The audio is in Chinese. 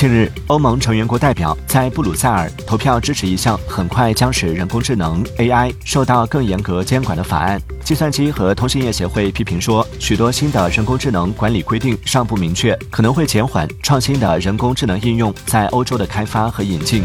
近日欧盟成员国代表在布鲁塞尔投票支持一项很快将使人工智能 ai 受到更严格监管的法案。计算机和通信业协会批评说许多新的人工智能管理规定尚不明确可能会减缓创新的人工智能应用在欧洲的开发和引进。